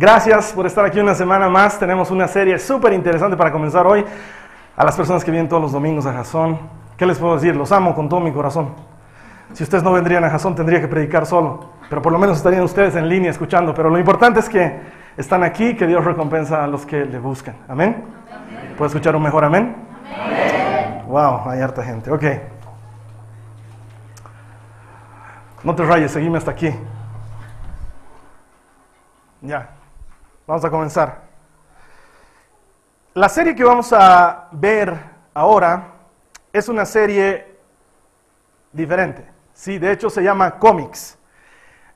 Gracias por estar aquí una semana más. Tenemos una serie súper interesante para comenzar hoy. A las personas que vienen todos los domingos a Jason, ¿qué les puedo decir? Los amo con todo mi corazón. Si ustedes no vendrían a Jason, tendría que predicar solo. Pero por lo menos estarían ustedes en línea escuchando. Pero lo importante es que están aquí, que Dios recompensa a los que le buscan. Amén. ¿Puedo escuchar un mejor amén? Wow, hay harta gente. Ok. No te rayes, seguime hasta aquí. Ya. Vamos a comenzar. La serie que vamos a ver ahora es una serie diferente. Sí, de hecho se llama cómics.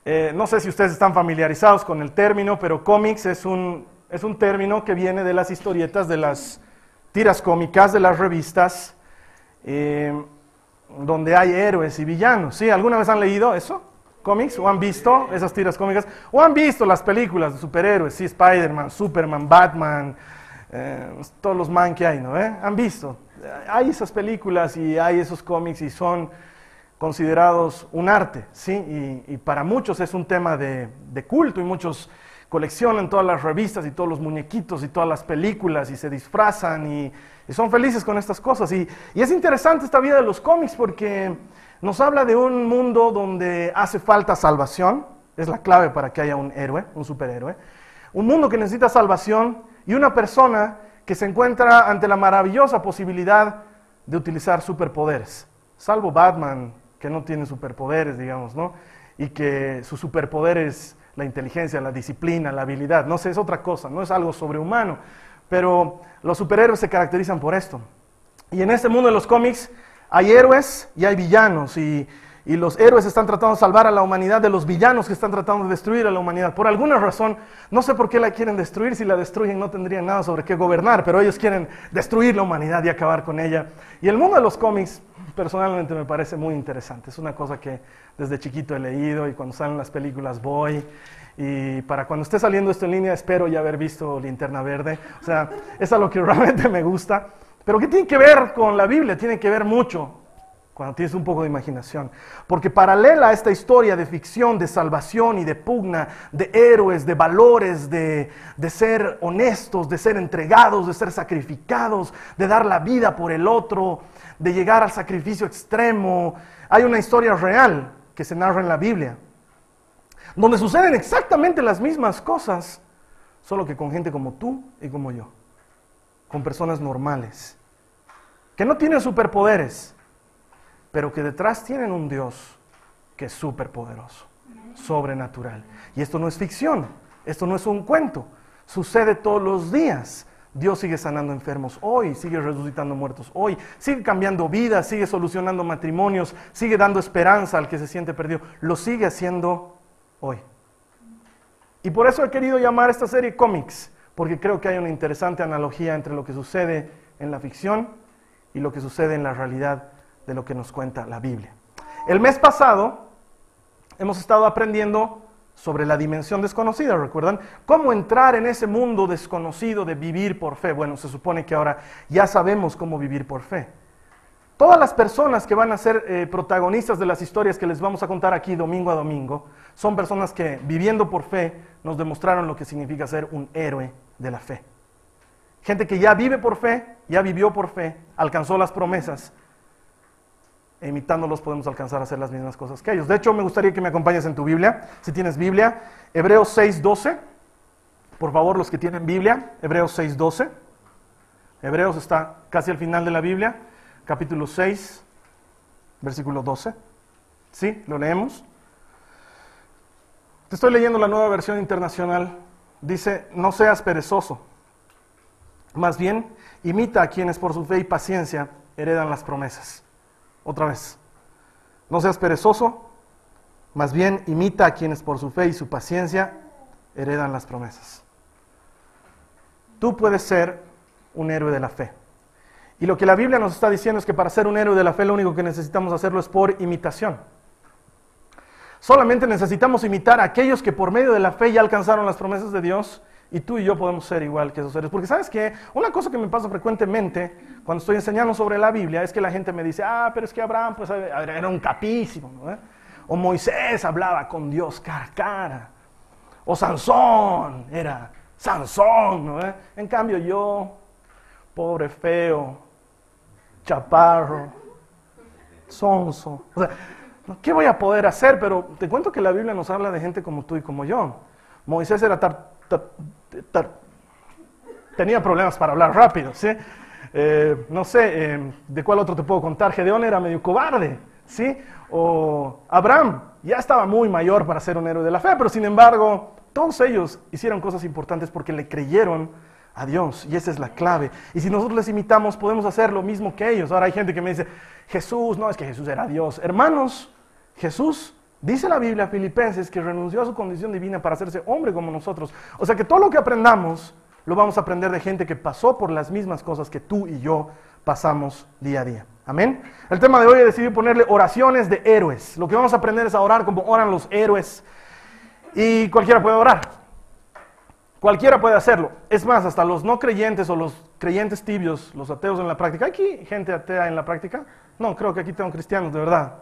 Eh, no sé si ustedes están familiarizados con el término, pero cómics es un, es un término que viene de las historietas, de las tiras cómicas, de las revistas, eh, donde hay héroes y villanos. ¿Sí? ¿Alguna vez han leído eso? Cómics o han visto esas tiras cómicas o han visto las películas de superhéroes, sí, Spider-Man, Superman, Batman, eh, todos los man que hay, ¿no? ¿Eh? Han visto. Hay esas películas y hay esos cómics y son considerados un arte, ¿sí? Y, y para muchos es un tema de, de culto y muchos coleccionan todas las revistas y todos los muñequitos y todas las películas y se disfrazan y, y son felices con estas cosas. Y, y es interesante esta vida de los cómics porque nos habla de un mundo donde hace falta salvación, es la clave para que haya un héroe, un superhéroe. Un mundo que necesita salvación y una persona que se encuentra ante la maravillosa posibilidad de utilizar superpoderes. Salvo Batman, que no tiene superpoderes, digamos, ¿no? Y que su superpoder es la inteligencia, la disciplina, la habilidad. No sé, es otra cosa, no es algo sobrehumano. Pero los superhéroes se caracterizan por esto. Y en este mundo de los cómics hay héroes y hay villanos y, y, los héroes están tratando de salvar a la humanidad de los villanos que están tratando de destruir a la humanidad. Por alguna razón, no sé por qué la quieren destruir, si la destruyen no tendrían nada sobre qué gobernar, pero ellos quieren destruir la humanidad y acabar con ella. Y el mundo de los cómics personalmente me parece muy interesante, es una cosa que desde chiquito he leído y cuando salen las películas voy. Y para cuando esté saliendo esto en línea, espero ya haber visto Linterna Verde. O sea, es a lo que realmente me gusta. Pero ¿qué tiene que ver con la Biblia? Tiene que ver mucho cuando tienes un poco de imaginación. Porque paralela a esta historia de ficción, de salvación y de pugna, de héroes, de valores, de, de, ser honestos, de ser entregados, de ser sacrificados, de dar la vida por el otro, de llegar al sacrificio extremo, hay una historia real que se narra en la Biblia, donde suceden exactamente las mismas cosas, solo que con gente como tú y como yo con personas normales, que no tienen superpoderes, pero que detrás tienen un Dios que es superpoderoso, sobrenatural. Y esto no es ficción, esto no es un cuento, sucede todos los días. Dios sigue sanando enfermos hoy, sigue resucitando muertos hoy, sigue cambiando vidas, sigue solucionando matrimonios, sigue dando esperanza al que se siente perdido, lo sigue haciendo hoy. Y por eso he querido llamar esta serie cómics, porque creo que hay una interesante analogía entre lo que sucede en la ficción y lo que sucede en la realidad de lo que nos cuenta la Biblia. El mes pasado hemos estado aprendiendo sobre la dimensión desconocida, ¿recuerdan? ¿Cómo entrar en ese mundo desconocido de vivir por fe? Bueno, se supone que ahora ya sabemos cómo vivir por fe. Todas las personas que van a ser eh, protagonistas de las historias que les vamos a contar aquí domingo a domingo son personas que viviendo por fe nos demostraron lo que significa ser un héroe de la fe. Gente que ya vive por fe, ya vivió por fe, alcanzó las promesas. E imitándolos podemos alcanzar a hacer las mismas cosas que ellos. De hecho, me gustaría que me acompañes en tu Biblia. Si tienes Biblia, Hebreos 6.12. Por favor, los que tienen Biblia, Hebreos 6.12. Hebreos está casi al final de la Biblia, capítulo 6, versículo 12. ¿Sí? ¿Lo leemos? Te estoy leyendo la nueva versión internacional. Dice, no seas perezoso. Más bien, imita a quienes por su fe y paciencia heredan las promesas. Otra vez, no seas perezoso, más bien imita a quienes por su fe y su paciencia heredan las promesas. Tú puedes ser un héroe de la fe. Y lo que la Biblia nos está diciendo es que para ser un héroe de la fe lo único que necesitamos hacerlo es por imitación. Solamente necesitamos imitar a aquellos que por medio de la fe ya alcanzaron las promesas de Dios y tú y yo podemos ser igual que esos seres. Porque sabes que una cosa que me pasa frecuentemente cuando estoy enseñando sobre la Biblia es que la gente me dice, ah, pero es que Abraham pues, era un capísimo. ¿no? ¿Eh? O Moisés hablaba con Dios cara a cara. O Sansón era Sansón. ¿no? ¿Eh? En cambio yo, pobre feo, chaparro, sonso. O sea, ¿qué voy a poder hacer? Pero te cuento que la Biblia nos habla de gente como tú y como yo. Moisés era tar, tar, tar, tenía problemas para hablar rápido, ¿sí? Eh, no sé, eh, ¿de cuál otro te puedo contar? Gedeón era medio cobarde, ¿sí? O Abraham ya estaba muy mayor para ser un héroe de la fe, pero sin embargo, todos ellos hicieron cosas importantes porque le creyeron a Dios y esa es la clave. Y si nosotros les imitamos, podemos hacer lo mismo que ellos. Ahora hay gente que me dice, Jesús, no es que Jesús era Dios. Hermanos, Jesús, dice la Biblia, Filipenses, que renunció a su condición divina para hacerse hombre como nosotros. O sea que todo lo que aprendamos lo vamos a aprender de gente que pasó por las mismas cosas que tú y yo pasamos día a día. Amén. El tema de hoy he decidido ponerle oraciones de héroes. Lo que vamos a aprender es a orar como oran los héroes. Y cualquiera puede orar. Cualquiera puede hacerlo. Es más, hasta los no creyentes o los creyentes tibios, los ateos en la práctica. ¿Hay aquí gente atea en la práctica? No, creo que aquí tengo cristianos, de verdad.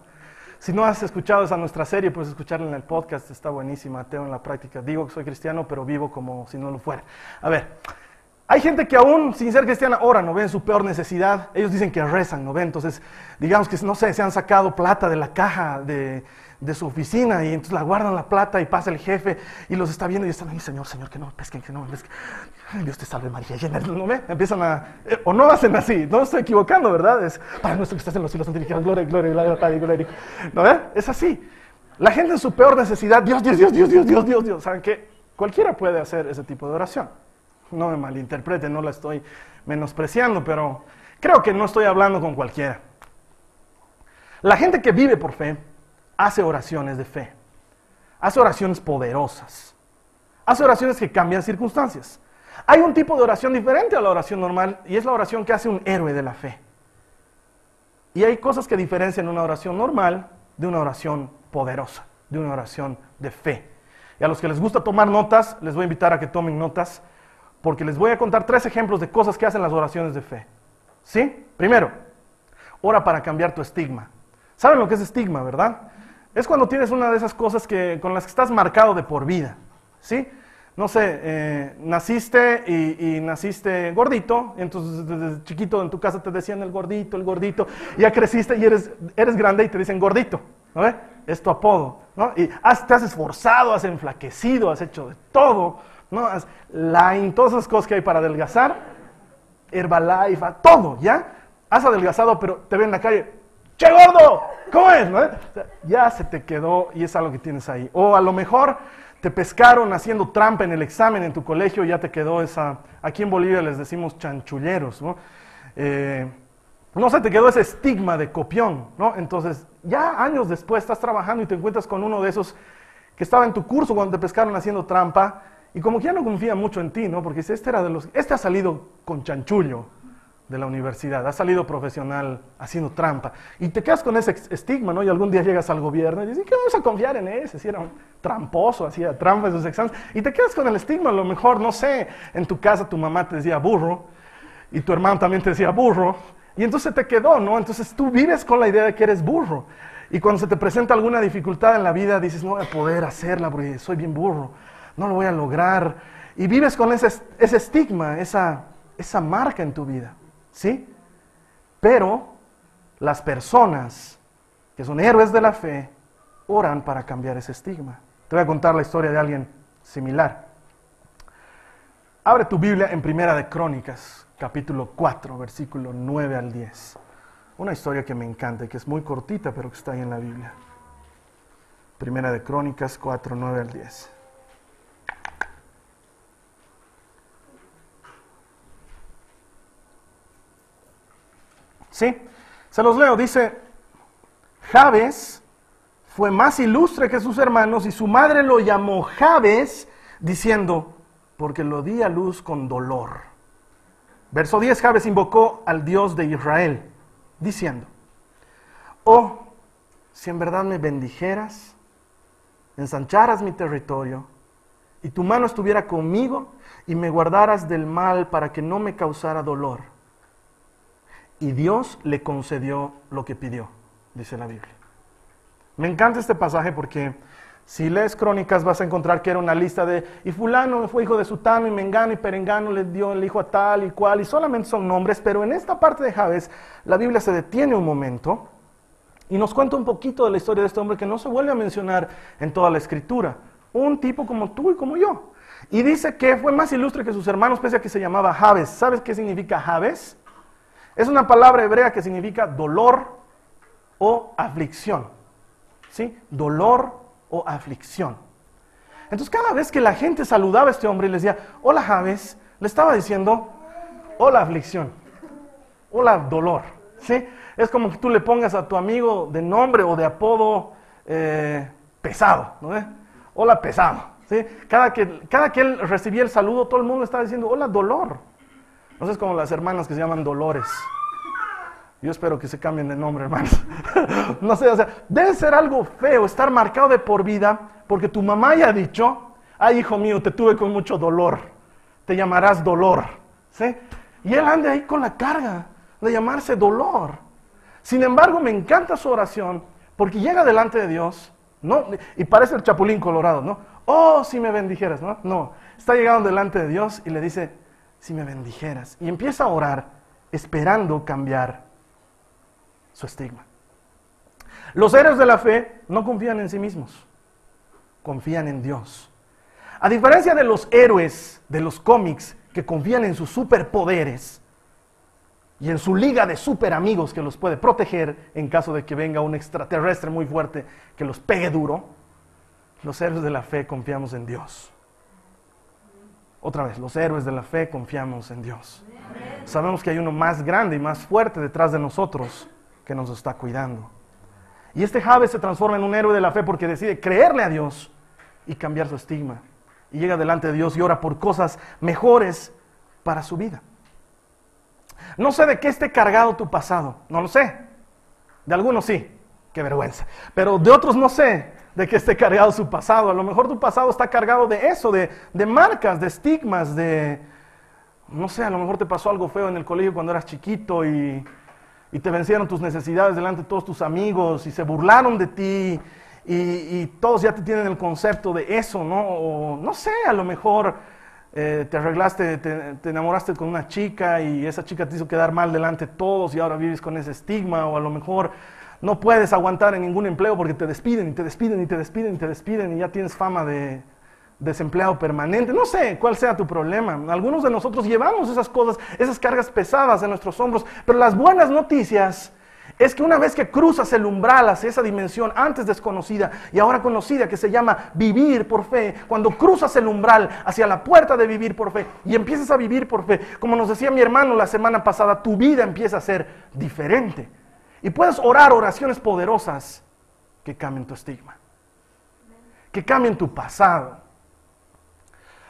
Si no has escuchado esa nuestra serie, puedes escucharla en el podcast, está buenísima, ateo en la práctica. Digo que soy cristiano, pero vivo como si no lo fuera. A ver, hay gente que aún sin ser cristiana ora, no ven su peor necesidad. Ellos dicen que rezan, no ven. Entonces, digamos que, no sé, se han sacado plata de la caja de, de su oficina y entonces la guardan la plata y pasa el jefe y los está viendo y están ahí, Señor, Señor, que no me pesquen, que no me pesquen. Ay, Dios te salve María, llena, ¿no ve? Empiezan a, eh, o no hacen así, no me estoy equivocando, ¿verdad? Es, para nuestro que estás en los cielos, santificado, gloria, gloria, gloria, gloria, gloria. ¿No ve? Es así. La gente en su peor necesidad, Dios, Dios, Dios, Dios, Dios, Dios, Dios, Dios, ¿saben qué? Cualquiera puede hacer ese tipo de oración. No me malinterpreten, no la estoy menospreciando, pero creo que no estoy hablando con cualquiera. La gente que vive por fe, hace oraciones de fe, hace oraciones poderosas, hace oraciones que cambian circunstancias. Hay un tipo de oración diferente a la oración normal y es la oración que hace un héroe de la fe. Y hay cosas que diferencian una oración normal de una oración poderosa, de una oración de fe. Y a los que les gusta tomar notas, les voy a invitar a que tomen notas, porque les voy a contar tres ejemplos de cosas que hacen las oraciones de fe. ¿Sí? Primero, ora para cambiar tu estigma. ¿Saben lo que es estigma, verdad? Es cuando tienes una de esas cosas que, con las que estás marcado de por vida. ¿Sí? No sé, eh, naciste y, naciste gordito, entonces desde chiquito en tu casa te decían el gordito, el gordito, ya creciste y eres, grande y te dicen gordito, ¿no? Es tu apodo, ¿no? Y has, te has esforzado, has enflaquecido, has hecho de todo, ¿no? Has todas esas cosas que hay para adelgazar, Herbalife, todo, ¿ya? Has adelgazado, pero te ven en la calle, ¡che gordo! ¿Cómo es? ¿no? Ya se te quedó y es algo que tienes ahí. O a lo mejor te pescaron haciendo trampa en el examen en tu colegio y ya te quedó esa, aquí en Bolivia les decimos chanchulleros, ¿no? Eh, no se te quedó ese estigma de copión, ¿no? Entonces, ya años después estás trabajando y te encuentras con uno de esos que estaba en tu curso cuando te pescaron haciendo trampa y como que ya no confía mucho en ti, ¿no? Porque dice, este era de los, este ha salido con chanchullo de la universidad, ha salido profesional haciendo trampa. Y te quedas con ese estigma, ¿no? Y algún día llegas al gobierno y dices, ¿qué vamos a confiar en ese? Si era un tramposo, hacía trampa en sus exámenes. Y te quedas con el estigma, a lo mejor, no sé, en tu casa tu mamá te decía burro y tu hermano también te decía burro. Y entonces te quedó, ¿no? Entonces tú vives con la idea de que eres burro. Y cuando se te presenta alguna dificultad en la vida, dices, no voy a poder hacerla porque soy bien burro, no lo voy a lograr. Y vives con ese, estigma, esa marca en tu vida. ¿Sí? Pero las personas que son héroes de la fe oran para cambiar ese estigma. Te voy a contar la historia de alguien similar. Abre tu Biblia en Primera de Crónicas, capítulo 4, versículo 9 al 10. Una historia que me encanta y que es muy cortita, pero que está ahí en la Biblia. Primera de Crónicas 4, 9 al 10. ¿Sí? Se los leo, dice, Jabes fue más ilustre que sus hermanos y su madre lo llamó Jabes diciendo, porque lo di a luz con dolor. Verso 10, Jabes invocó al Dios de Israel, diciendo, oh, si en verdad me bendijeras, ensancharas mi territorio, y tu mano estuviera conmigo y me guardaras del mal para que no me causara dolor. Y Dios le concedió lo que pidió, dice la Biblia. Me encanta este pasaje porque si lees crónicas vas a encontrar que era una lista de, y fulano fue hijo de Sutano y Mengano y Perengano le dio el hijo a tal y cual, y solamente son nombres, pero en esta parte de Javes la Biblia se detiene un momento y nos cuenta un poquito de la historia de este hombre que no se vuelve a mencionar en toda la escritura. Un tipo como tú y como yo. Y dice que fue más ilustre que sus hermanos, pese a que se llamaba Javes. ¿Sabes qué significa Javes? Es una palabra hebrea que significa dolor o aflicción. ¿Sí? Dolor o aflicción. Entonces cada vez que la gente saludaba a este hombre y le decía, hola Javes, le estaba diciendo, hola aflicción, hola dolor. ¿Sí? Es como que tú le pongas a tu amigo de nombre o de apodo eh, pesado. ¿no? Hola pesado. ¿sí? Cada, que, cada que él recibía el saludo, todo el mundo estaba diciendo, hola dolor. No sé, es como las hermanas que se llaman Dolores. Yo espero que se cambien de nombre, hermanos. no sé, o sea, debe ser algo feo estar marcado de por vida porque tu mamá ya ha dicho, ay hijo mío, te tuve con mucho dolor, te llamarás dolor. ¿sí? Y él anda ahí con la carga de llamarse dolor. Sin embargo, me encanta su oración porque llega delante de Dios, ¿no? Y parece el chapulín colorado, ¿no? Oh, si me bendijeras, ¿no? No, está llegando delante de Dios y le dice, si me bendijeras. Y empieza a orar esperando cambiar su estigma. Los héroes de la fe no confían en sí mismos, confían en Dios. A diferencia de los héroes de los cómics que confían en sus superpoderes y en su liga de super amigos que los puede proteger en caso de que venga un extraterrestre muy fuerte que los pegue duro, los héroes de la fe confiamos en Dios. Otra vez, los héroes de la fe confiamos en Dios. Sabemos que hay uno más grande y más fuerte detrás de nosotros que nos está cuidando. Y este Jabes se transforma en un héroe de la fe porque decide creerle a Dios y cambiar su estigma. Y llega delante de Dios y ora por cosas mejores para su vida. No sé de qué esté cargado tu pasado, no lo sé. De algunos sí, qué vergüenza. Pero de otros no sé de qué esté cargado su pasado. A lo mejor tu pasado está cargado de eso, de, de marcas, de estigmas, de... No sé, a lo mejor te pasó algo feo en el colegio cuando eras chiquito y y te vencieron tus necesidades delante de todos tus amigos y se burlaron de ti y, y todos ya te tienen el concepto de eso, ¿no? O no sé, a lo mejor eh, te arreglaste, te, te, enamoraste con una chica y esa chica te hizo quedar mal delante de todos y ahora vives con ese estigma o a lo mejor no puedes aguantar en ningún empleo porque te despiden y te despiden y te despiden y te despiden y ya tienes fama de, desempleado permanente, no sé cuál sea tu problema. Algunos de nosotros llevamos esas cosas, esas cargas pesadas en nuestros hombros, pero las buenas noticias es que una vez que cruzas el umbral hacia esa dimensión antes desconocida y ahora conocida que se llama vivir por fe, cuando cruzas el umbral hacia la puerta de vivir por fe y empiezas a vivir por fe, como nos decía mi hermano la semana pasada, tu vida empieza a ser diferente. Y puedes orar oraciones poderosas que cambien tu estigma, que cambien tu pasado,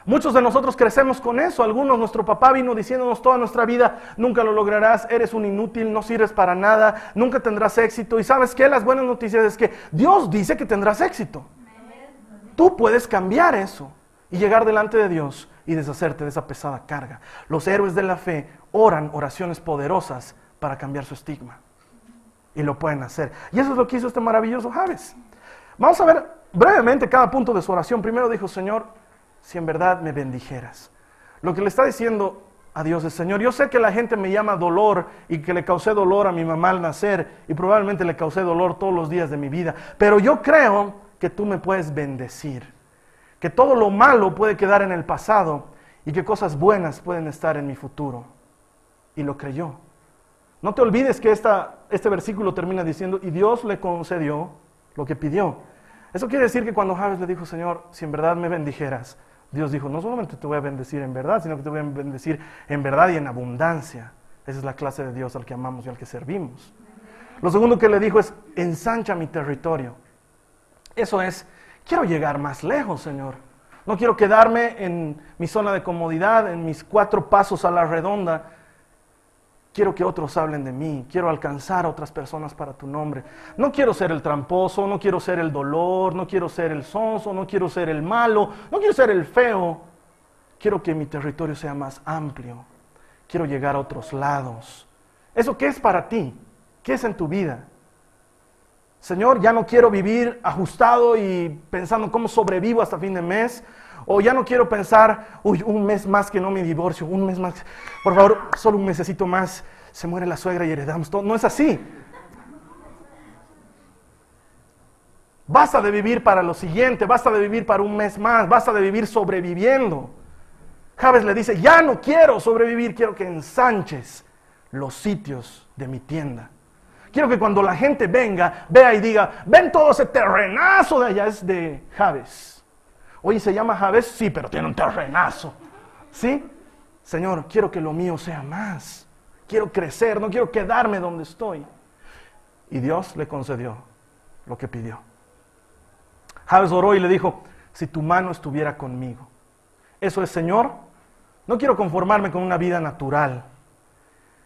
Muchos de nosotros crecemos con eso. Algunos, nuestro papá vino diciéndonos toda nuestra vida, nunca lo lograrás, eres un inútil, no sirves para nada, nunca tendrás éxito. Y sabes qué, las buenas noticias es que Dios dice que tendrás éxito. Tú puedes cambiar eso y llegar delante de Dios y deshacerte de esa pesada carga. Los héroes de la fe oran oraciones poderosas para cambiar su estigma. Y lo pueden hacer. Y eso es lo que hizo este maravilloso Javes. Vamos a ver brevemente cada punto de su oración. Primero dijo, Señor, si en verdad me bendijeras. Lo que le está diciendo a Dios es, Señor, yo sé que la gente me llama dolor y que le causé dolor a mi mamá al nacer y probablemente le causé dolor todos los días de mi vida, pero yo creo que tú me puedes bendecir, que todo lo malo puede quedar en el pasado y que cosas buenas pueden estar en mi futuro. Y lo creyó. No te olvides que esta, este versículo termina diciendo, y Dios le concedió lo que pidió. Eso quiere decir que cuando Javes le dijo, Señor, si en verdad me bendijeras, Dios dijo, no solamente te voy a bendecir en verdad, sino que te voy a bendecir en verdad y en abundancia. Esa es la clase de Dios al que amamos y al que servimos. Lo segundo que le dijo es, ensancha mi territorio. Eso es, quiero llegar más lejos, Señor. No quiero quedarme en mi zona de comodidad, en mis cuatro pasos a la redonda. Quiero que otros hablen de mí, quiero alcanzar a otras personas para tu nombre. No quiero ser el tramposo, no quiero ser el dolor, no quiero ser el sonso, no quiero ser el malo, no quiero ser el feo. Quiero que mi territorio sea más amplio. Quiero llegar a otros lados. ¿Eso qué es para ti? ¿Qué es en tu vida? Señor, ya no quiero vivir ajustado y pensando cómo sobrevivo hasta fin de mes. O ya no quiero pensar, uy, un mes más que no me divorcio, un mes más. Por favor, solo un mesecito más, se muere la suegra y heredamos todo. No es así. Basta de vivir para lo siguiente, basta de vivir para un mes más, basta de vivir sobreviviendo. Javes le dice, ya no quiero sobrevivir, quiero que ensanches los sitios de mi tienda. Quiero que cuando la gente venga, vea y diga, ven todo ese terrenazo de allá, es de Javes. Oye, ¿se llama Javes? Sí, pero tiene un terrenazo. ¿Sí? Señor, quiero que lo mío sea más. Quiero crecer, no quiero quedarme donde estoy. Y Dios le concedió lo que pidió. Javes oró y le dijo, si tu mano estuviera conmigo. Eso es, Señor, no quiero conformarme con una vida natural.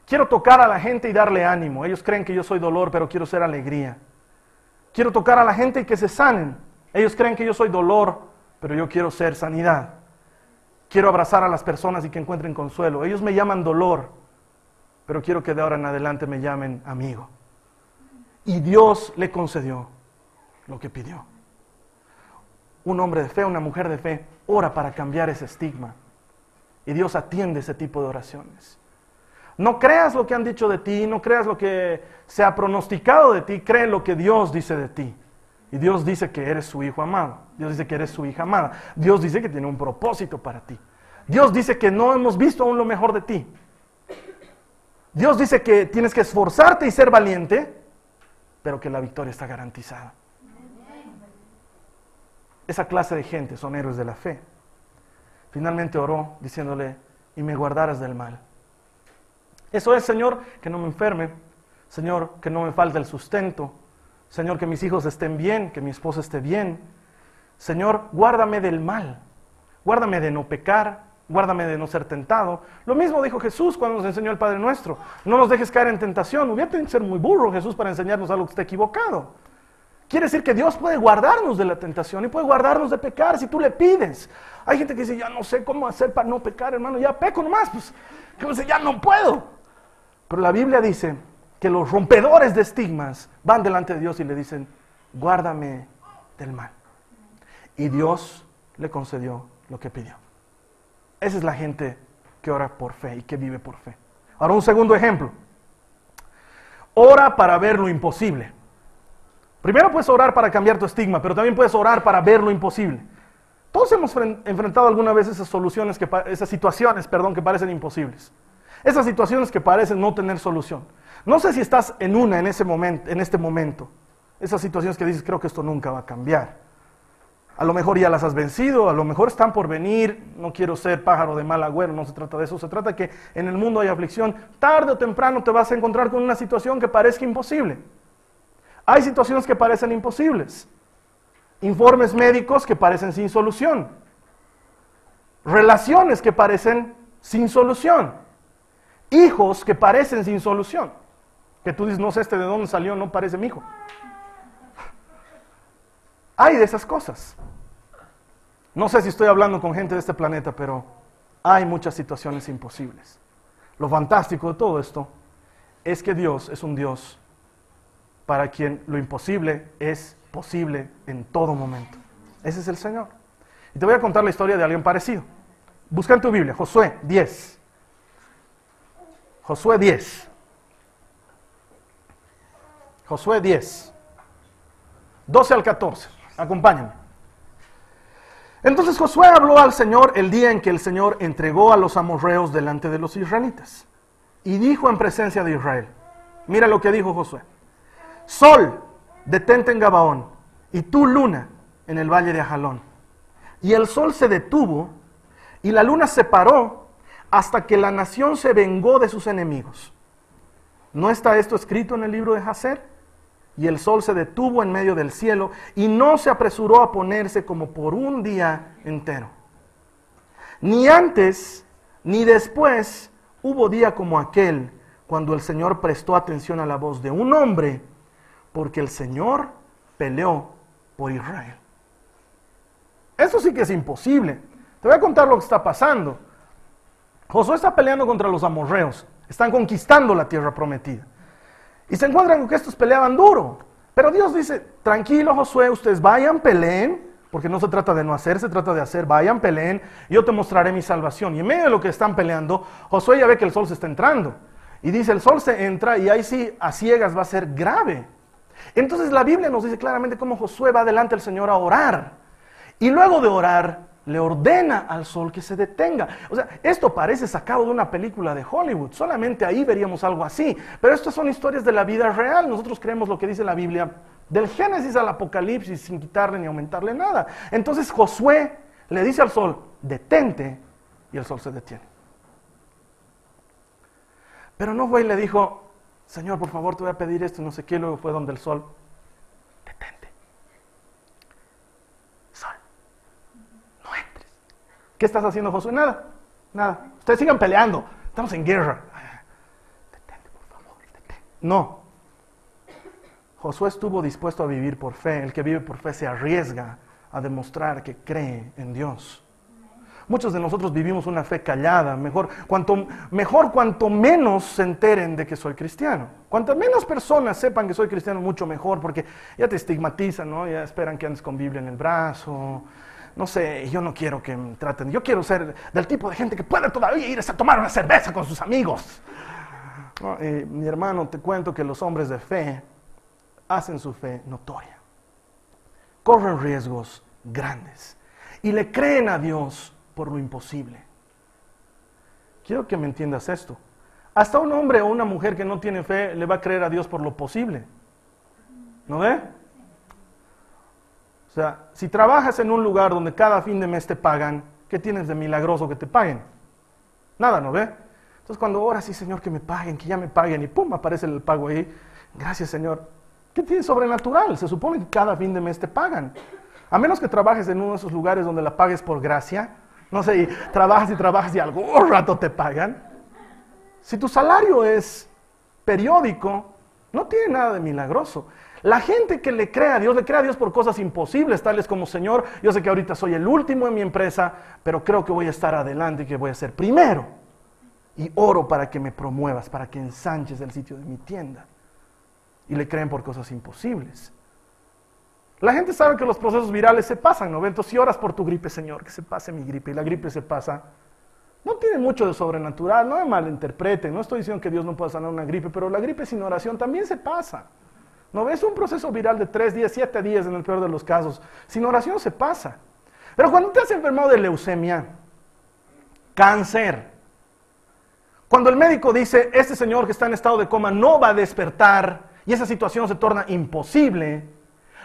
Quiero tocar a la gente y darle ánimo. Ellos creen que yo soy dolor, pero quiero ser alegría. Quiero tocar a la gente y que se sanen. Ellos creen que yo soy dolor, pero yo quiero ser sanidad. Quiero abrazar a las personas y que encuentren consuelo. Ellos me llaman dolor, pero quiero que de ahora en adelante me llamen amigo. Y Dios le concedió lo que pidió. Un hombre de fe, una mujer de fe, ora para cambiar ese estigma. Y Dios atiende ese tipo de oraciones. No creas lo que han dicho de ti, no creas lo que se ha pronosticado de ti, cree lo que Dios dice de ti. Y Dios dice que eres su hijo amado. Dios dice que eres su hija amada. Dios dice que tiene un propósito para ti. Dios dice que no hemos visto aún lo mejor de ti. Dios dice que tienes que esforzarte y ser valiente, pero que la victoria está garantizada. Esa clase de gente son héroes de la fe. Finalmente oró diciéndole, y me guardarás del mal. Eso es, Señor, que no me enferme. Señor, que no me falte el sustento. Señor, que mis hijos estén bien, que mi esposa esté bien. Señor, guárdame del mal. Guárdame de no pecar. Guárdame de no ser tentado. Lo mismo dijo Jesús cuando nos enseñó el Padre Nuestro. No nos dejes caer en tentación. Hubiera tenido que ser muy burro Jesús para enseñarnos algo que está equivocado. Quiere decir que Dios puede guardarnos de la tentación y puede guardarnos de pecar si tú le pides. Hay gente que dice, ya no sé cómo hacer para no pecar, hermano, ya peco nomás. Pues, que dice, ya no puedo. Pero la Biblia dice que los rompedores de estigmas van delante de Dios y le dicen, guárdame del mal. Y Dios le concedió lo que pidió. Esa es la gente que ora por fe y que vive por fe. Ahora un segundo ejemplo. Ora para ver lo imposible. Primero puedes orar para cambiar tu estigma, pero también puedes orar para ver lo imposible. Todos hemos enfrentado alguna vez esas soluciones, esas situaciones, perdón, que parecen imposibles. Esas situaciones que parecen no tener solución. No sé si estás en una en, ese momento, en este momento. Esas situaciones que dices, creo que esto nunca va a cambiar. A lo mejor ya las has vencido, a lo mejor están por venir. No quiero ser pájaro de mal agüero, no se trata de eso. Se trata de que en el mundo hay aflicción. Tarde o temprano te vas a encontrar con una situación que parezca imposible. Hay situaciones que parecen imposibles. Informes médicos que parecen sin solución. Relaciones que parecen sin solución. Hijos que parecen sin solución. Que tú dices, no sé este de dónde salió, no parece mi hijo. Hay de esas cosas. No sé si estoy hablando con gente de este planeta, pero hay muchas situaciones imposibles. Lo fantástico de todo esto es que Dios es un Dios para quien lo imposible es posible en todo momento. Ese es el Señor. Y te voy a contar la historia de alguien parecido. Busca en tu Biblia, Josué 10. Josué 10. Josué 10. 12 al 14. Acompáñame. Entonces Josué habló al Señor el día en que el Señor entregó a los amorreos delante de los israelitas. Y dijo en presencia de Israel, mira lo que dijo Josué. Sol, detente en Gabaón, y tú luna en el valle de Ajalón. Y el sol se detuvo, y la luna se paró hasta que la nación se vengó de sus enemigos. ¿No está esto escrito en el libro de Jacer? Y el sol se detuvo en medio del cielo y no se apresuró a ponerse como por un día entero. Ni antes ni después hubo día como aquel cuando el Señor prestó atención a la voz de un hombre, porque el Señor peleó por Israel. Eso sí que es imposible. Te voy a contar lo que está pasando. Josué está peleando contra los amorreos. Están conquistando la tierra prometida. Y se encuentran con que estos peleaban duro. Pero Dios dice, tranquilo Josué, ustedes vayan, peleen, porque no se trata de no hacer, se trata de hacer, vayan, peleen, yo te mostraré mi salvación. Y en medio de lo que están peleando, Josué ya ve que el sol se está entrando. Y dice, el sol se entra y ahí sí, a ciegas va a ser grave. Entonces la Biblia nos dice claramente cómo Josué va delante del Señor a orar. Y luego de orar, le ordena al sol que se detenga. O sea, esto parece sacado de una película de Hollywood. Solamente ahí veríamos algo así. Pero estas son historias de la vida real. Nosotros creemos lo que dice la Biblia del Génesis al Apocalipsis sin quitarle ni aumentarle nada. Entonces Josué le dice al sol, detente, y el sol se detiene. Pero no fue y le dijo, Señor, por favor, te voy a pedir esto, no sé qué, luego fue donde el sol, detente. Sol, no entres. ¿Qué estás haciendo, Josué? Nada, nada. Ustedes sigan peleando, estamos en guerra. Detente, por favor, detente. No. Josué estuvo dispuesto a vivir por fe. El que vive por fe se arriesga a demostrar que cree en Dios. Muchos de nosotros vivimos una fe callada. Mejor cuanto, mejor cuanto menos se enteren de que soy cristiano. Cuantas menos personas sepan que soy cristiano, mucho mejor, porque ya te estigmatizan, ¿no? Ya esperan que andes con Biblia en el brazo. No sé, yo no quiero que me traten. Yo quiero ser del tipo de gente que puede todavía ir a tomar una cerveza con sus amigos. Eh, mi hermano, te cuento que los hombres de fe hacen su fe notoria. Corren riesgos grandes y le creen a Dios por lo imposible. Quiero que me entiendas esto. Hasta un hombre o una mujer que no tiene fe le va a creer a Dios por lo posible. ¿No ve? O sea, si trabajas en un lugar donde cada fin de mes te pagan, ¿qué tienes de milagroso que te paguen? Nada, ¿no ve? Entonces cuando oras, sí, Señor, que me paguen, que ya me paguen, y pum, aparece el pago ahí. Gracias, Señor. ¿Qué tiene sobrenatural? Se supone que cada fin de mes te pagan. A menos que trabajes en uno de esos lugares donde la pagues por gracia, no sé, y trabajas y trabajas y algún rato te pagan. Si tu salario es periódico, no tiene nada de milagroso. La gente que le cree a Dios, le cree a Dios por cosas imposibles, tales como, Señor, yo sé que ahorita soy el último en mi empresa, pero creo que voy a estar adelante y que voy a ser primero. Y oro para que me promuevas, para que ensanches el sitio de mi tienda. Y le creen por cosas imposibles. La gente sabe que los procesos virales se pasan, ¿no? Entonces, si oras por tu gripe, Señor, que se pase mi gripe, y la gripe se pasa, no tiene mucho de sobrenatural, no me malinterpreten, no estoy diciendo que Dios no pueda sanar una gripe, pero la gripe sin oración también se pasa. ¿No ves un proceso viral de tres días, siete días en el peor de los casos? Sin oración se pasa. Pero cuando te has enfermado de leucemia, cáncer, cuando el médico dice, este señor que está en estado de coma no va a despertar y esa situación se torna imposible,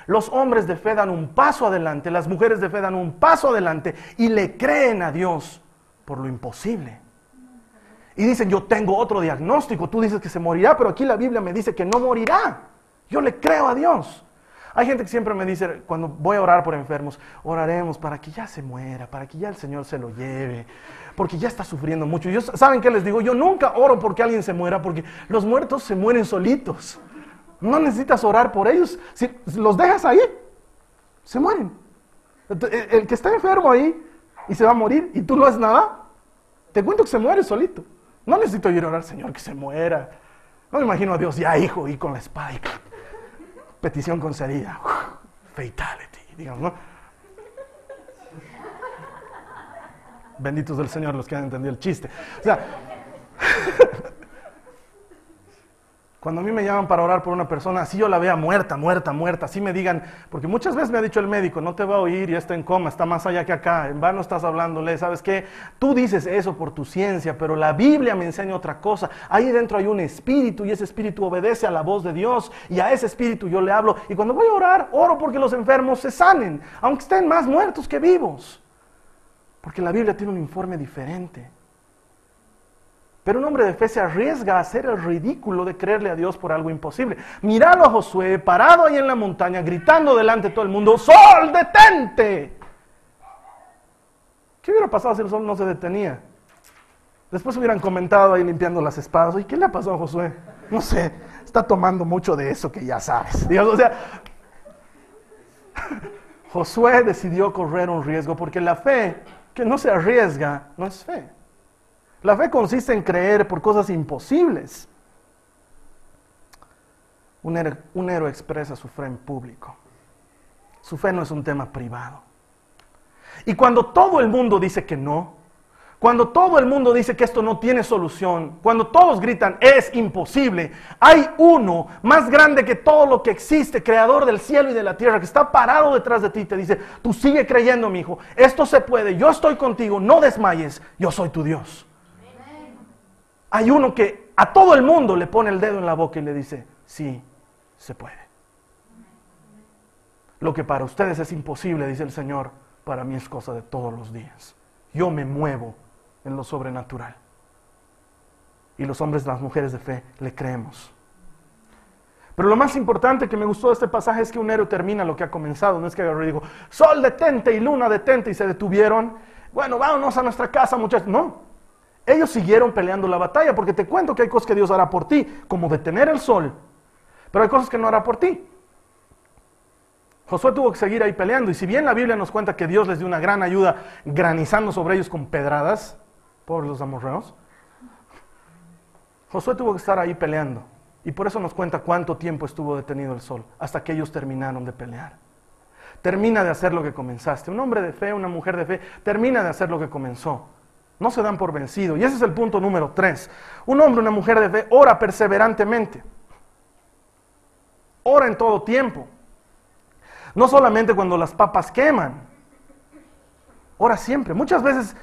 los hombres de fe dan un paso adelante, las mujeres de fe dan un paso adelante y le creen a Dios por lo imposible. Y dicen, yo tengo otro diagnóstico, tú dices que se morirá, pero aquí la Biblia me dice que no morirá. Yo le creo a Dios. Hay gente que siempre me dice, cuando voy a orar por enfermos, oraremos para que ya se muera, para que ya el Señor se lo lleve, porque ya está sufriendo mucho. Y yo, ¿Saben qué les digo? Yo nunca oro porque alguien se muera, porque los muertos se mueren solitos. No necesitas orar por ellos. Si los dejas ahí, se mueren. El, el que está enfermo ahí y se va a morir y tú no haces nada, te cuento que se muere solito. No necesito ir a orar, Señor, que se muera. No me imagino a Dios ya, hijo, y con la espada. y petición concedida. Fatality, digamos, ¿no? Benditos del Señor los que han entendido el chiste. O sea, cuando a mí me llaman para orar por una persona, así yo la vea muerta, muerta, muerta, así me digan, porque muchas veces me ha dicho el médico, no te va a oír, ya está en coma, está más allá que acá, en vano estás hablándole, ¿sabes qué? Tú dices eso por tu ciencia, pero la Biblia me enseña otra cosa. Ahí dentro hay un espíritu y ese espíritu obedece a la voz de Dios y a ese espíritu yo le hablo. Y cuando voy a orar, oro porque los enfermos se sanen, aunque estén más muertos que vivos. Porque la Biblia tiene un informe diferente. Pero un hombre de fe se arriesga a hacer el ridículo de creerle a Dios por algo imposible. Míralo a Josué parado ahí en la montaña, gritando delante de todo el mundo, Sol, detente. ¿Qué hubiera pasado si el sol no se detenía? Después hubieran comentado ahí limpiando las espadas, ¿y qué le ha pasado a Josué? No sé, está tomando mucho de eso que ya sabes. O sea, Josué decidió correr un riesgo porque la fe que no se arriesga no es fe. La fe consiste en creer por cosas imposibles. Un héroe, expresa su fe en público. Su fe no es un tema privado. Y cuando todo el mundo dice que no, cuando todo el mundo dice que esto no tiene solución, cuando todos gritan es imposible, hay uno más grande que todo lo que existe, creador del cielo y de la tierra, que está parado detrás de ti y te dice, tú sigue creyendo, mi hijo, esto se puede, yo estoy contigo, no desmayes, yo soy tu Dios. Hay uno que a todo el mundo le pone el dedo en la boca y le dice, sí, se puede. Lo que para ustedes es imposible, dice el Señor, para mí es cosa de todos los días. Yo me muevo en lo sobrenatural. Y los hombres las mujeres de fe le creemos. Pero lo más importante que me gustó de este pasaje es que un héroe termina lo que ha comenzado. No es que y dijo, sol detente y luna detente y se detuvieron. Bueno, vámonos a nuestra casa, muchachos. No. Ellos siguieron peleando la batalla porque te cuento que hay cosas que Dios hará por ti, como detener el sol. Pero hay cosas que no hará por ti. Josué tuvo que seguir ahí peleando. Y si bien la Biblia nos cuenta que Dios les dio una gran ayuda granizando sobre ellos con pedradas, por los amorreos, Josué tuvo que estar ahí peleando. Y por eso nos cuenta cuánto tiempo estuvo detenido el sol, hasta que ellos terminaron de pelear. Termina de hacer lo que comenzaste. Un hombre de fe, una mujer de fe, termina de hacer lo que comenzó. No se dan por vencido. Y ese es el punto número tres. Un hombre, una mujer de fe, ora perseverantemente. Ora en todo tiempo. No solamente cuando las papas queman. Ora siempre. Muchas veces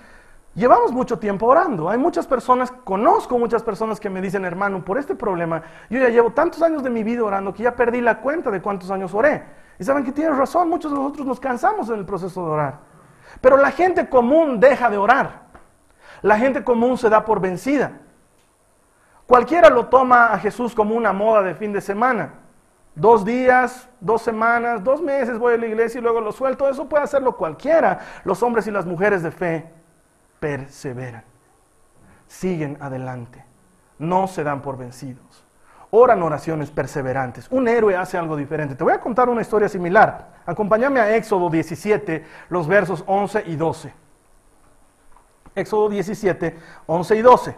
llevamos mucho tiempo orando. Hay muchas personas, conozco muchas personas que me dicen, hermano, por este problema, yo ya llevo tantos años de mi vida orando que ya perdí la cuenta de cuántos años oré. Y saben que tienen razón, muchos de nosotros nos cansamos en el proceso de orar. Pero la gente común deja de orar. La gente común se da por vencida. Cualquiera lo toma a Jesús como una moda de fin de semana. Dos días, dos semanas, dos meses voy a la iglesia y luego lo suelto. Eso puede hacerlo cualquiera. Los hombres y las mujeres de fe perseveran. Siguen adelante. No se dan por vencidos. Oran oraciones perseverantes. Un héroe hace algo diferente. Te voy a contar una historia similar. Acompáñame a Éxodo 17, los versos 11 y 12. Éxodo 17, 11 y 12.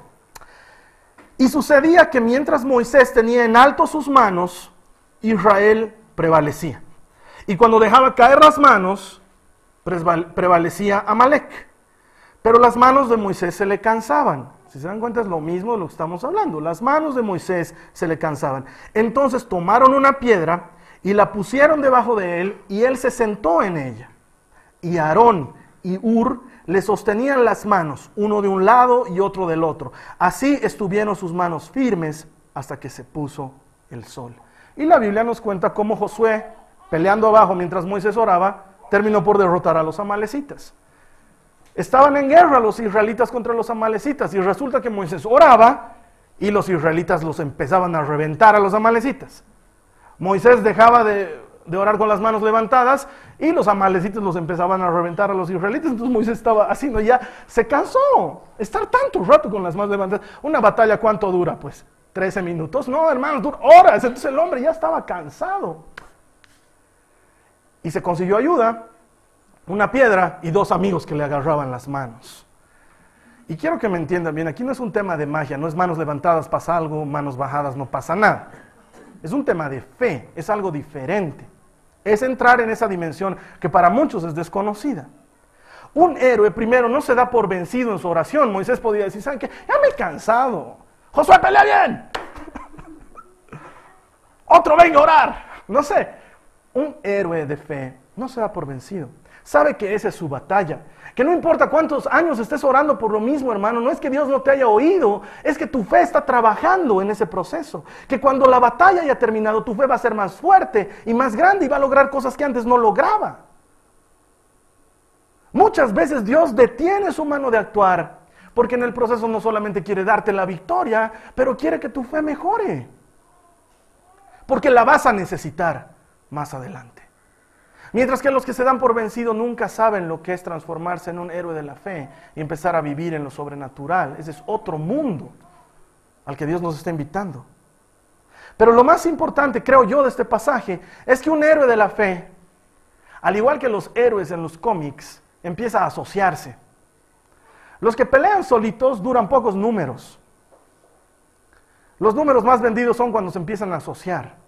Y sucedía que mientras Moisés tenía en alto sus manos, Israel prevalecía. Y cuando dejaba caer las manos, prevalecía Amalek. Pero las manos de Moisés se le cansaban. Si se dan cuenta es lo mismo de lo que estamos hablando. Las manos de Moisés se le cansaban. Entonces tomaron una piedra y la pusieron debajo de él y él se sentó en ella. Y Aarón y Ur le sostenían las manos, uno de un lado y otro del otro. Así estuvieron sus manos firmes hasta que se puso el sol. Y la Biblia nos cuenta cómo Josué, peleando abajo mientras Moisés oraba, terminó por derrotar a los amalecitas. Estaban en guerra los israelitas contra los amalecitas y resulta que Moisés oraba y los israelitas los empezaban a reventar a los amalecitas. Moisés dejaba de, de orar con las manos levantadas y los amalecitas los empezaban a reventar a los israelitas. Entonces Moisés estaba haciendo ya, se cansó estar tanto rato con las manos levantadas. Una batalla, ¿cuánto dura? Pues 13 minutos. No, hermanos, dura horas. Entonces el hombre ya estaba cansado. Y se consiguió ayuda, una piedra y dos amigos que le agarraban las manos. Y quiero que me entiendan bien, aquí no es un tema de magia, no es manos levantadas pasa algo, manos bajadas no pasa nada. Es un tema de fe, es algo diferente. Es entrar en esa dimensión que para muchos es desconocida. Un héroe primero no se da por vencido en su oración. Moisés podía decir, ¿saben qué? Ya me he cansado. Josué, pelea bien. Otro venga a orar. No sé. Un héroe de fe no se da por vencido. Sabe que esa es su batalla. Que no importa cuántos años estés orando por lo mismo, hermano, no es que Dios no te haya oído, es que tu fe está trabajando en ese proceso. Que cuando la batalla haya terminado, tu fe va a ser más fuerte y más grande y va a lograr cosas que antes no lograba. Muchas veces Dios detiene su mano de actuar Porque en el proceso no solamente quiere darte la victoria, pero quiere que tu fe mejore. Porque la vas a necesitar más adelante. Mientras que los que se dan por vencido nunca saben lo que es transformarse en un héroe de la fe y empezar a vivir en lo sobrenatural. Ese es otro mundo al que Dios nos está invitando. Pero lo más importante, creo yo, de este pasaje es que un héroe de la fe, al igual que los héroes en los cómics, empieza a asociarse. Los que pelean solitos duran pocos números. Los números más vendidos son cuando se empiezan a asociar.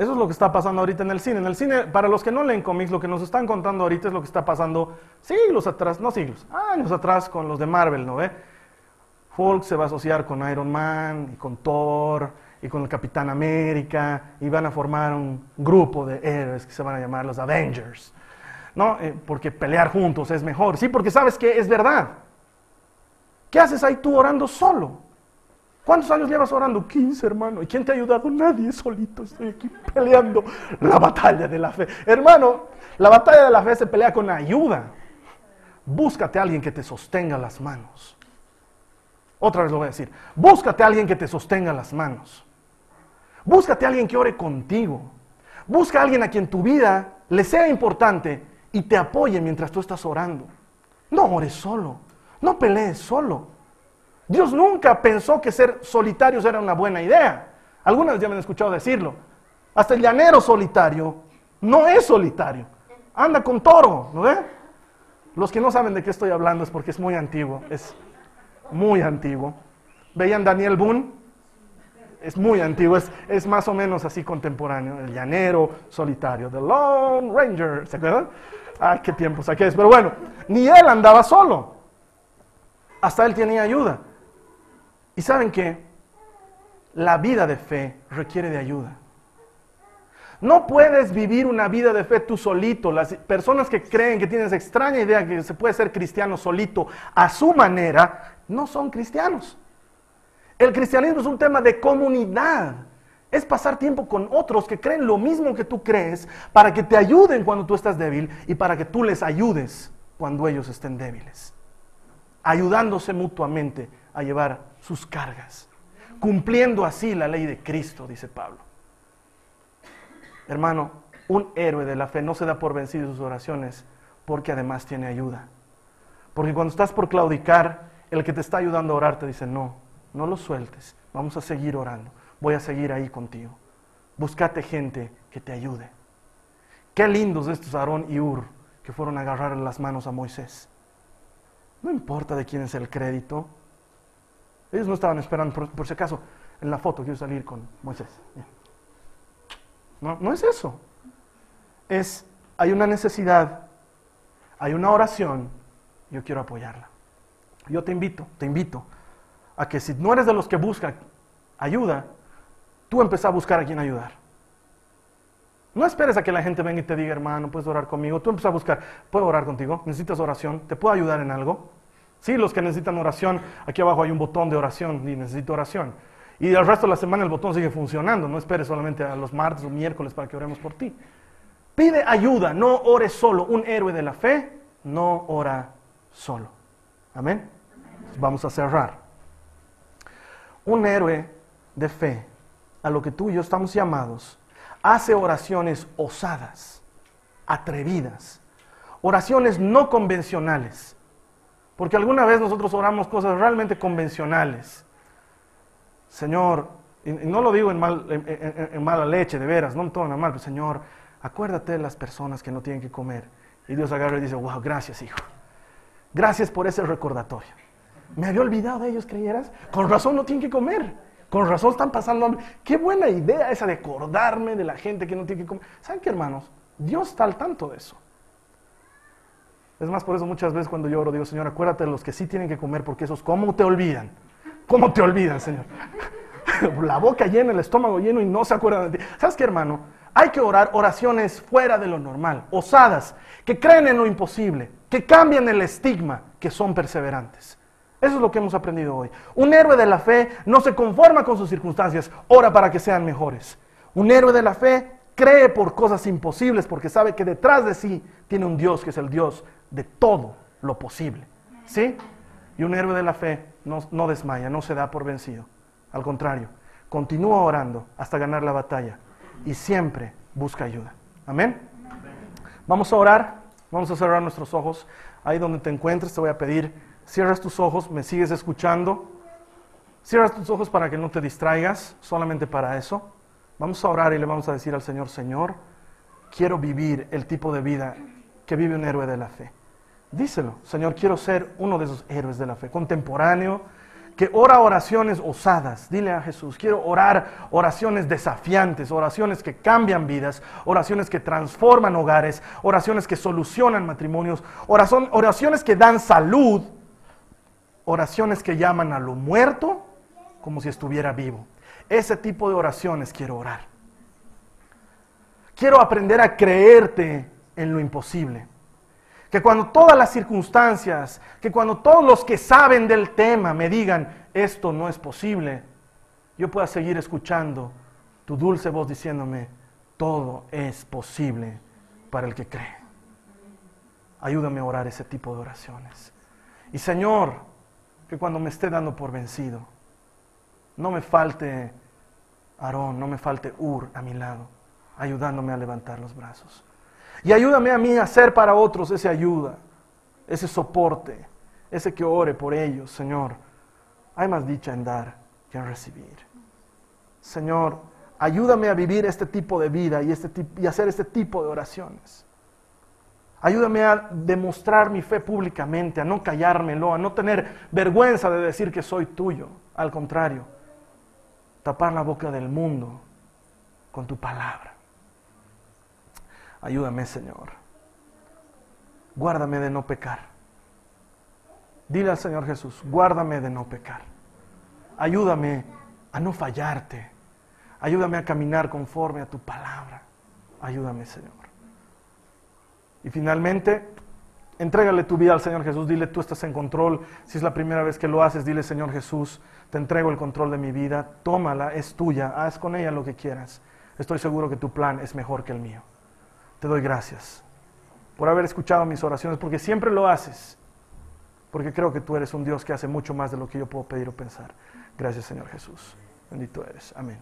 Eso es lo que está pasando ahorita en el cine. En el cine, para los que no leen cómics, lo que nos están contando ahorita es lo que está pasando siglos atrás, no siglos, años atrás con los de Marvel, ¿no ve? Hulk se va a asociar con Iron Man y con Thor y con el Capitán América y van a formar un grupo de héroes que se van a llamar los Avengers. ¿No? Eh, porque pelear juntos es mejor. Sí, porque sabes que es verdad. ¿Qué haces ahí tú orando solo? ¿Cuántos años llevas orando? 15, hermano. ¿Y quién te ha ayudado? Nadie, solito estoy aquí peleando la batalla de la fe. Hermano, la batalla de la fe se pelea con ayuda. Búscate a alguien que te sostenga las manos. Otra vez lo voy a decir. Búscate a alguien que te sostenga las manos. Búscate a alguien que ore contigo. Busca a alguien a quien tu vida le sea importante y te apoye mientras tú estás orando. No ores solo. No pelees solo. Dios nunca pensó que ser solitarios era una buena idea. Algunas ya me han escuchado decirlo. Hasta el llanero solitario no es solitario. Anda con toro, ¿no ve? Los que no saben de qué estoy hablando es porque es muy antiguo. Es muy antiguo. ¿Veían Daniel Boone? Es muy antiguo, es, es más o menos así contemporáneo. El llanero solitario, The Lone Ranger, ¿se acuerdan? Ay, qué tiempos aquellos. Pero bueno, ni él andaba solo. Hasta él tenía ayuda. Y saben que la vida de fe requiere de ayuda. No puedes vivir una vida de fe tú solito. Las personas que creen que tienes extraña idea que se puede ser cristiano solito a su manera, no son cristianos. El cristianismo es un tema de comunidad. Es pasar tiempo con otros que creen lo mismo que tú crees para que te ayuden cuando tú estás débil y para que tú les ayudes cuando ellos estén débiles. Ayudándose mutuamente a llevar sus cargas. Cumpliendo así la ley de Cristo, dice Pablo. Hermano, un héroe de la fe no se da por vencido en sus oraciones porque además tiene ayuda. Porque cuando estás por claudicar, el que te está ayudando a orar te dice, no, no lo sueltes, vamos a seguir orando, voy a seguir ahí contigo. Búscate gente que te ayude. Qué lindos estos Aarón y Ur que fueron a agarrar las manos a Moisés. No importa de quién es el crédito. Ellos no estaban esperando, por, por si acaso, en la foto quiero salir con Moisés. No, no es eso. Es, hay una necesidad, hay una oración, yo quiero apoyarla. Yo te invito, te invito a que si no eres de los que buscan ayuda, tú empieza a buscar a quien ayudar. No esperes a que la gente venga y te diga, hermano, puedes orar conmigo. Tú empieza a buscar, ¿puedo orar contigo? ¿Necesitas oración? ¿Te puedo ayudar en algo? Sí, los que necesitan oración, aquí abajo hay un botón de oración y necesito oración. Y el resto de la semana el botón sigue funcionando. No esperes solamente a los martes o miércoles para que oremos por ti. Pide ayuda, no ores solo. Un héroe de la fe no ora solo. Amén. Vamos a cerrar. Un héroe de fe, a lo que tú y yo estamos llamados, hace oraciones osadas, atrevidas, oraciones no convencionales. Porque alguna vez nosotros oramos cosas realmente convencionales. Señor, y no lo digo en, mal, en, en, en mala leche, de veras, no me tomen a mal, pero Señor, acuérdate de las personas que no tienen que comer. Y Dios agarra y dice, wow, gracias, hijo. Gracias por ese recordatorio. Me había olvidado de ellos, creyeras. Con razón no tienen que comer. Con razón están pasando hambre. Qué buena idea esa de acordarme de la gente que no tiene que comer. ¿Saben qué, hermanos? Dios está al tanto de eso. Es más, por eso muchas veces cuando yo oro digo, Señor, acuérdate de los que sí tienen que comer, porque esos, ¿cómo te olvidan? ¿Cómo te olvidan, Señor? la boca llena, el estómago lleno y no se acuerdan de ti. ¿Sabes qué, hermano? Hay que orar oraciones fuera de lo normal, osadas, que creen en lo imposible, que cambian el estigma, que son perseverantes. Eso es lo que hemos aprendido hoy. Un héroe de la fe no se conforma con sus circunstancias, ora para que sean mejores. Un héroe de la fe cree por cosas imposibles porque sabe que detrás de sí tiene un Dios que es el Dios de todo lo posible. ¿Sí? Y un héroe de la fe no, no desmaya, no se da por vencido. Al contrario, continúa orando hasta ganar la batalla y siempre busca ayuda. Amén. Vamos a orar, vamos a cerrar nuestros ojos. Ahí donde te encuentres te voy a pedir, cierras tus ojos, me sigues escuchando. Cierras tus ojos para que no te distraigas, solamente para eso. Vamos a orar y le vamos a decir al Señor, Señor, quiero vivir el tipo de vida que vive un héroe de la fe. Díselo, Señor, quiero ser uno de esos héroes de la fe, contemporáneo, que ora oraciones osadas. Dile a Jesús, quiero orar oraciones desafiantes, oraciones que cambian vidas, oraciones que transforman hogares, oraciones que solucionan matrimonios, oraciones que dan salud, oraciones que llaman a lo muerto como si estuviera vivo. Ese tipo de oraciones quiero orar. Quiero aprender a creerte en lo imposible. Que cuando todas las circunstancias, que cuando todos los que saben del tema me digan, esto no es posible, yo pueda seguir escuchando tu dulce voz diciéndome, todo es posible para el que cree. Ayúdame a orar ese tipo de oraciones. Y Señor, que cuando me esté dando por vencido, no me falte Aarón, no me falte Ur a mi lado, ayudándome a levantar los brazos. Y ayúdame a mí a ser para otros esa ayuda, ese soporte, ese que ore por ellos, Señor. Hay más dicha en dar que en recibir. Señor, ayúdame a vivir este tipo de vida y, este y hacer este tipo de oraciones. Ayúdame a demostrar mi fe públicamente, a no callármelo, a no tener vergüenza de decir que soy tuyo. Al contrario, tapar la boca del mundo con tu palabra. Ayúdame, Señor. Guárdame de no pecar. Dile al Señor Jesús, guárdame de no pecar. Ayúdame a no fallarte. Ayúdame a caminar conforme a tu palabra. Ayúdame, Señor. Y finalmente, entrégale tu vida al Señor Jesús. Dile, tú estás en control. Si es la primera vez que lo haces, dile, Señor Jesús, te entrego el control de mi vida. Tómala, es tuya. Haz con ella lo que quieras. Estoy seguro que tu plan es mejor que el mío. Te doy gracias por haber escuchado mis oraciones, porque siempre lo haces. Porque creo que tú eres un Dios que hace mucho más de lo que yo puedo pedir o pensar. Gracias, Señor Jesús. Bendito eres. Amén.